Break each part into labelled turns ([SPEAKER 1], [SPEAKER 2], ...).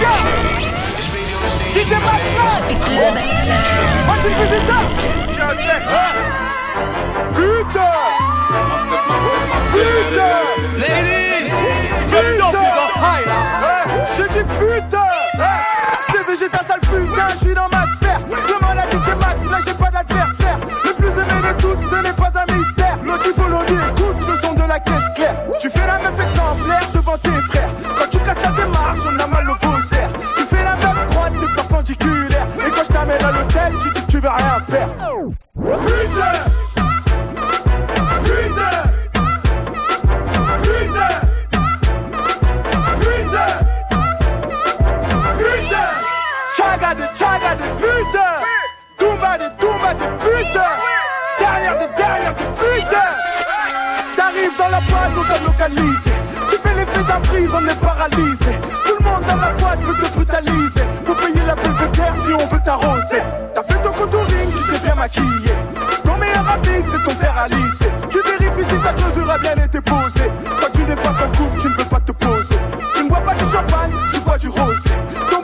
[SPEAKER 1] Alicia DJ Vegeta Putain! Putain! Putain! Eh, j'ai dit putain! Eh, C'est Vegeta sale putain, dans ma Douma de pute Derrière des derrière des T'arrives dans la boîte, on te localise Tu fais l'effet d'un frise, on est paralysé. Tout le monde dans la boîte veut te brutaliser. Faut payer la belvédère si on veut t'arroser. T'as fait ton contouring, tu t'es bien maquillé. Ton meilleur ami, c'est ton frère Alice. Tu vérifies si ta chose aura bien été posée. Quand tu n'es pas en couple, tu ne veux pas te poser. Tu ne bois pas du champagne, tu bois du rosé. Ton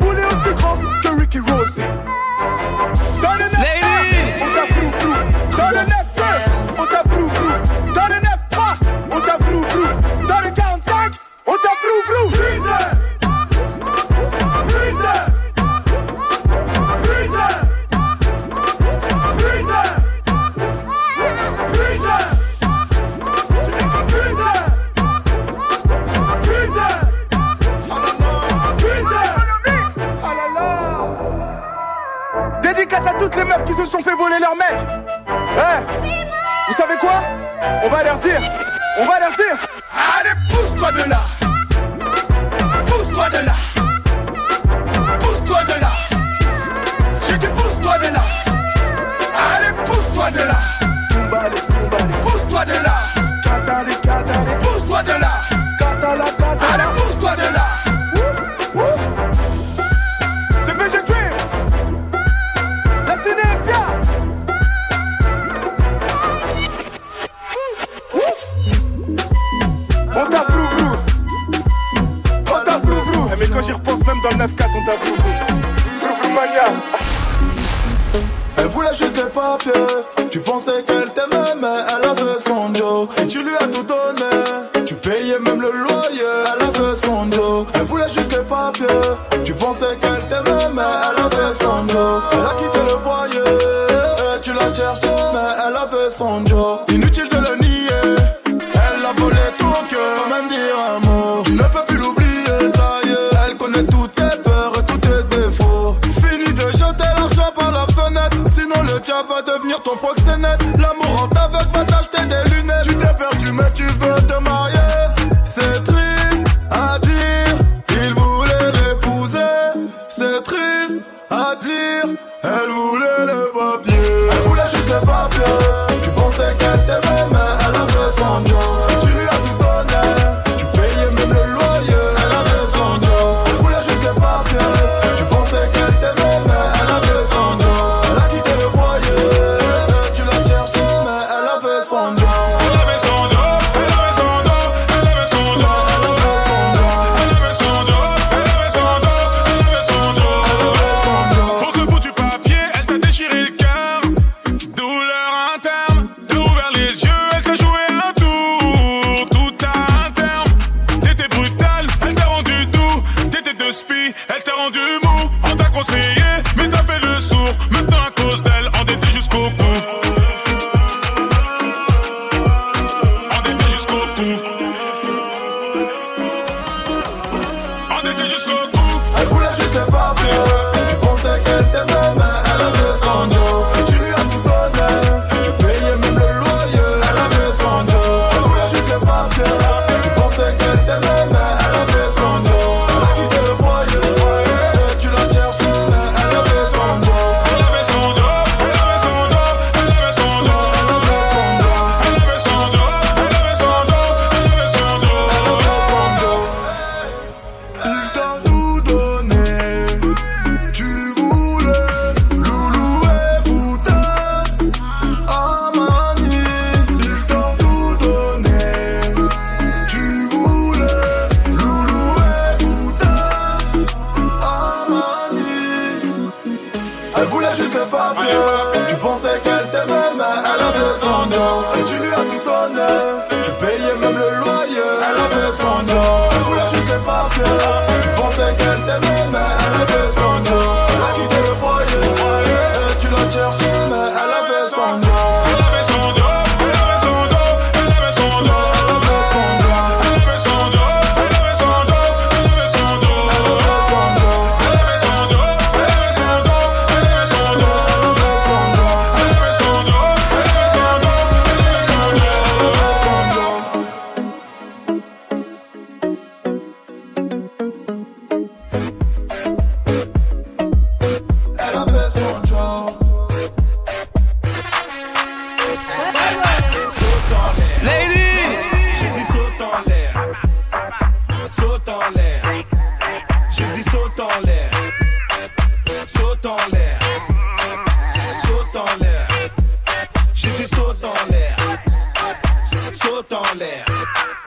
[SPEAKER 1] toutes les meufs qui se sont fait voler leur mec. Eh Vous savez quoi? On va leur dire. On va leur dire. Allez, pousse-toi de là. Pousse-toi de là.
[SPEAKER 2] juste les papiers. Tu pensais qu'elle t'aimait, mais elle avait son Joe. Et tu lui as tout donné. Tu payais même le loyer, elle avait son Joe. Elle voulait juste les papiers. Tu pensais qu'elle t'aimait, mais elle avait son Joe. Elle a quitté le foyer. Tu la cherché, mais elle avait son Joe. Inutile de Ninja va devenir ton proxénète.
[SPEAKER 3] Les
[SPEAKER 2] papiers. Tu pensais qu'elle t'aimait, mais elle avait son Joe. Elle a quitté le foyer. Et tu l'as cherché,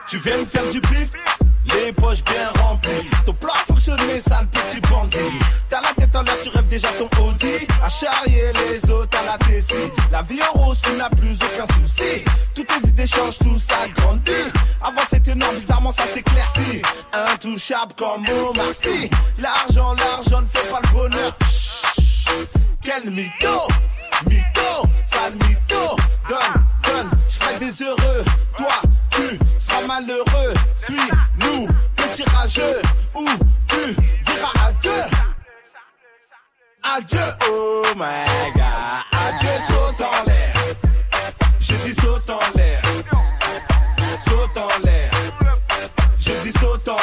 [SPEAKER 2] Tu
[SPEAKER 4] viens me faire du pif Les poches bien remplies. Ton plan a fonctionné, sale petit bandit. T'as la tête en l'air, tu rêves déjà ton Audi. À charrier les autres à la Tessie. La vie en rose, tu n'as plus aucun souci. Toutes tes idées changent, tout ça grandit. Avant c'était noir, bizarrement ça s'éclaircit. Intouchable comme Omar Sy. L'argent, l'argent ne fait pas le bonheur. Quel mytho,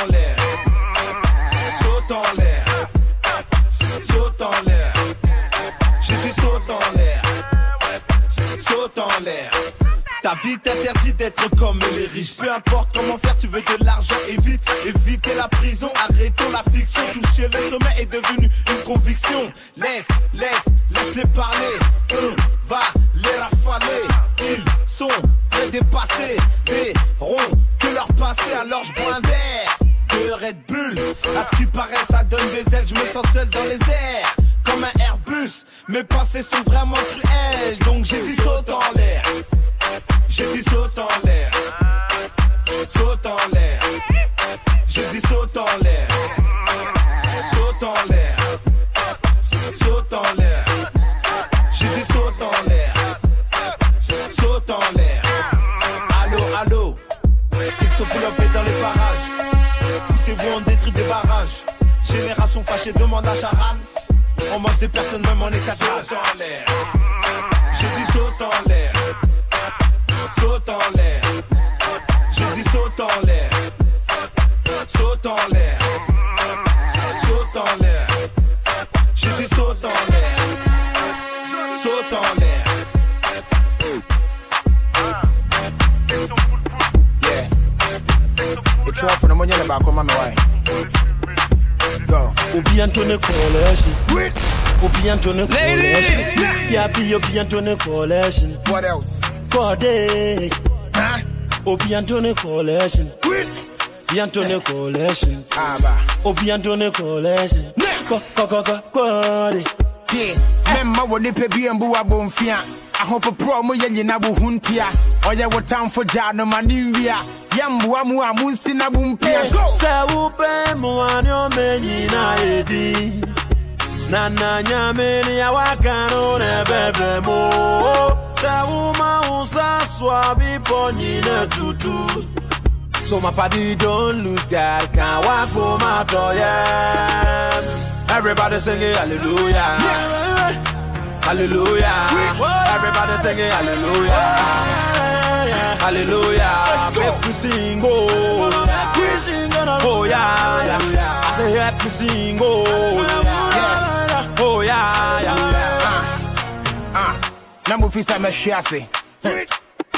[SPEAKER 4] en l'air. Saute en l'air. Saute en l'air. J'ai dit saute en l'air. Saute en l'air. Ta vie t'interdit d'être comme les riches. Peu importe comment faire, tu veux de l'argent. Évite, éviter la prison. Arrêtons la fiction. Toucher le sommet est devenu une conviction. Laisse, laisse, laisse-les parler. On va les rafaler. Ils sont très dépassés. Verront que leur passé. Alors je bois un verre Red Bull. À ce qui paraît, ça donne des ailes. Je me sens seul dans les airs. Comme un Airbus. Mes pensées sont vraiment cruelles. Donc j'ai dit saute en l'air. J'ai dit saute en l'air. Saute en l'air. J'ai dit saute Demande à Charal. On mange des personnes même en état de. Saute en l'air. J'ai dit saute en l'air. Saute en l'air. J'ai dit saute en l'air. Saute en l'air. Saute en l'air. J'ai dit saute en l'air.
[SPEAKER 5] Obi Antone Coalition. Obi Antone Coalition. Yapi Obi Antone Coalition.
[SPEAKER 6] What else?
[SPEAKER 5] Kode.
[SPEAKER 6] Huh?
[SPEAKER 5] Obi Antone Coalition. Obi Antone Coalition.
[SPEAKER 6] Aba.
[SPEAKER 5] Obi Antone Coalition. Ko ko ko ko Kode.
[SPEAKER 6] Yeah. Memma wo nipa bi mbu abomfia. Ahopoprɔ mo yɛ nyina wo ho ntia. Ɔyɛ wo tamfo gya no ma ne nwia. Yɛmboa mu a monsi na mo mpia. Go!
[SPEAKER 5] Sɛ wopɛ mmoa ne ɔmɛ nyinaa edi. Na na nyame ne awaka no ɛbɛbrɛ mo. Sɛ woma wo nsa so bepɔ nyina tutu. So my party don't lose God, can't walk home oh yeah. Everybody singing hallelujah. Hallelujah. Everybody singing hallelujah. Hallelujah. Make me sing oh. Oh yeah. I say help me sing oh. Yeah. Oh yeah, yeah.
[SPEAKER 6] Ah, na mofi sɛ mɛhwe ase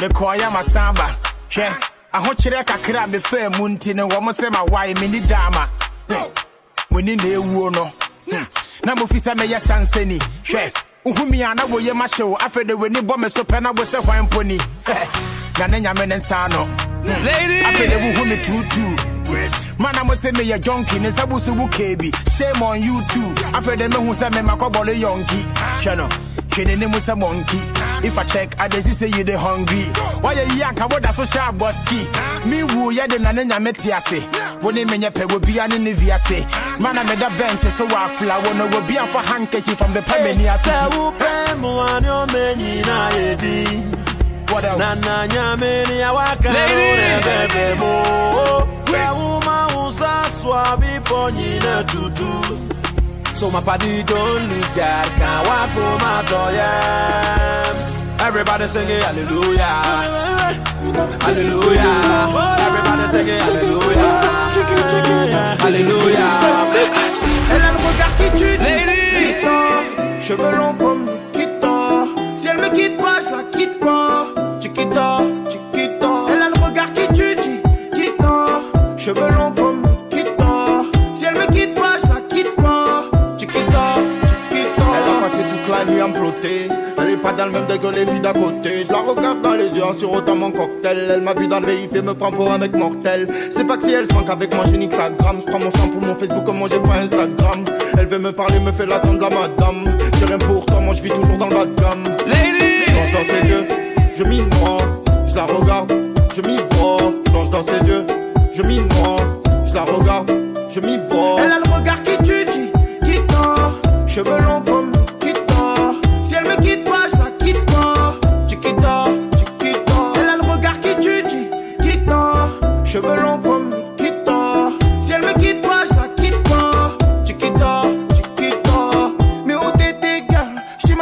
[SPEAKER 6] mekɔɔyɛ masamba hwɛ ahokyerɛ kakra a mefaa mu nti ne wɔ mo sɛ mawae menni daama moni na ɛwuo no na mofi sɛ mɛyɛ sansani hwɛ Uhumi ana wo ye masho afede we ni bombe so pena wo se hwan poni. Na ne nyame ne nsa no. Hmm. Ladies. Afede wo humi tutu. Man I'm say me ya junkie ne sabu subu kebi. Shame on you too. Afede me hu say me makobole yonki. Hwe no. Hwe ne ne mu se monkey. If I check, I just say you the hungry. Why you yank? I would so sharp busky. Me woo ya de nana metiase. When they menya pe will be an inviase. Eh. Man, I made a bent so I flower. No will be for handkerchief from the
[SPEAKER 5] Pamania.
[SPEAKER 6] What else?
[SPEAKER 5] Nana nyameni ya waka. Ladies! Kwa uma usa swabi ponyina tutu. So my party don't lose God. Can't walk for my toy Everybody singing hallelujah. Hallelujah. Everybody singing hallelujah. Hallelujah.
[SPEAKER 7] Elle a le regard qui tue, Ladies. Cheveux longs comme Nikita. Si elle me quitte pas, le même degré que les filles d'à côté. Je la regarde dans les yeux en sirotant mon cocktail. Elle m'a vu dans le VIP, me prend pour un mec mortel. C'est pas que si elle se manque avec moi, je nique sa gramme. Je prends mon sang pour mon Facebook, comme moi j'ai pas Instagram. Elle veut me parler, me fait l'attendre la madame. J'ai rien pour toi, moi je vis toujours dans le bas de gamme. Plonge dans ses yeux, je m'y noie. Je la regarde, je m'y vois. Plonge dans ses yeux, je m'y noie. Je la regarde, je m'y vois.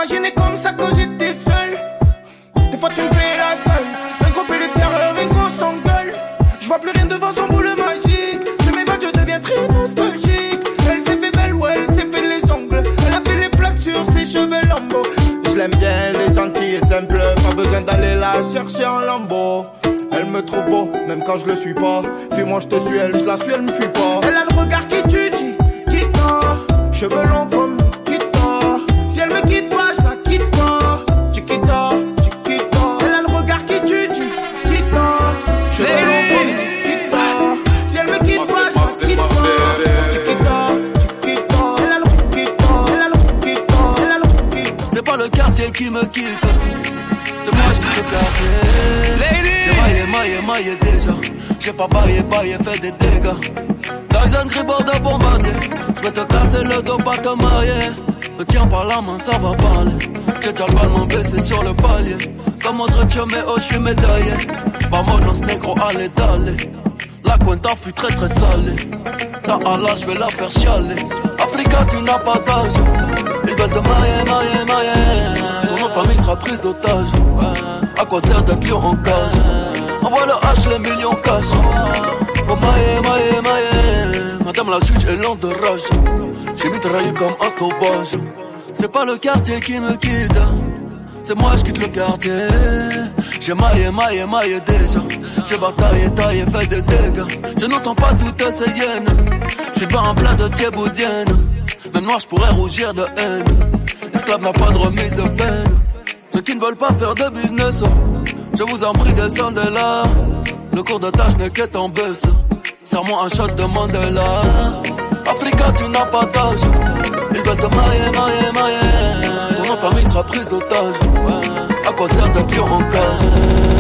[SPEAKER 7] J'imaginais comme ça quand j'étais seul. Des fois tu me fais la gueule, rien qu'on fait les fiers, rien qu'on s'engueule. Je vois plus rien devant son boule magique. Je m'évade, je deviens très nostalgique. Elle s'est fait belle, ouais, elle s'est fait les ongles. Elle a fait les plaques sur ses cheveux lambeaux. Je l'aime bien, elle est gentille et simple. Pas besoin d'aller la chercher en lambeau. Elle me trouve beau, même quand je le suis pas. Fais-moi, je te suis, elle, je la suis, elle me fuit pas. Elle a le regard qui tue, qui tord. Cheveux longs
[SPEAKER 8] J'ai pas baillé, baillé, fait des dégâts. Tyson Gribord de bombardier. J'vais te casser le dos, pas te marier. Me tiens par la main, ça va parler. J'ai déjà le blessé sur le palier. Comme autre mais oh, j'suis médaillé. Vamonos negro, allez, d'aller. La cuenta fut très très salée. Ta Allah, je vais la faire chialer. Africa, tu n'as pas d'âge. Ils veulent te mailler, mailler, mailler. Ton nom de famille sera prise d'otage. À quoi sert d'être lion en cage? Envoie le H, les millions cash. Pour mailler, mailler, mailler. Madame la juge est lente de rage. J'ai mitraillé comme un sauvage. C'est pas le quartier qui me quitte. C'est moi, je quitte le quartier. J'ai maillé, maillé, maillé déjà. J'ai bataillé, taillé, fait des dégâts. Je n'entends pas toutes ces hyènes. Je suis pas un plat de thieboudienne. Même noir, je pourrais rougir de haine. Esclave n'a pas de remise de peine. Ceux qui ne veulent pas faire de business, oh, je vous en prie, descendez là. Le cours de tâche n'est qu'est en baisse. Serre-moi un shot de Mandela. Africa, tu n'as pas d'âge. Ils veulent te mailler, mailler, mailler. Ton de famille sera prise d'otage. À quoi sert d'être lion en cage?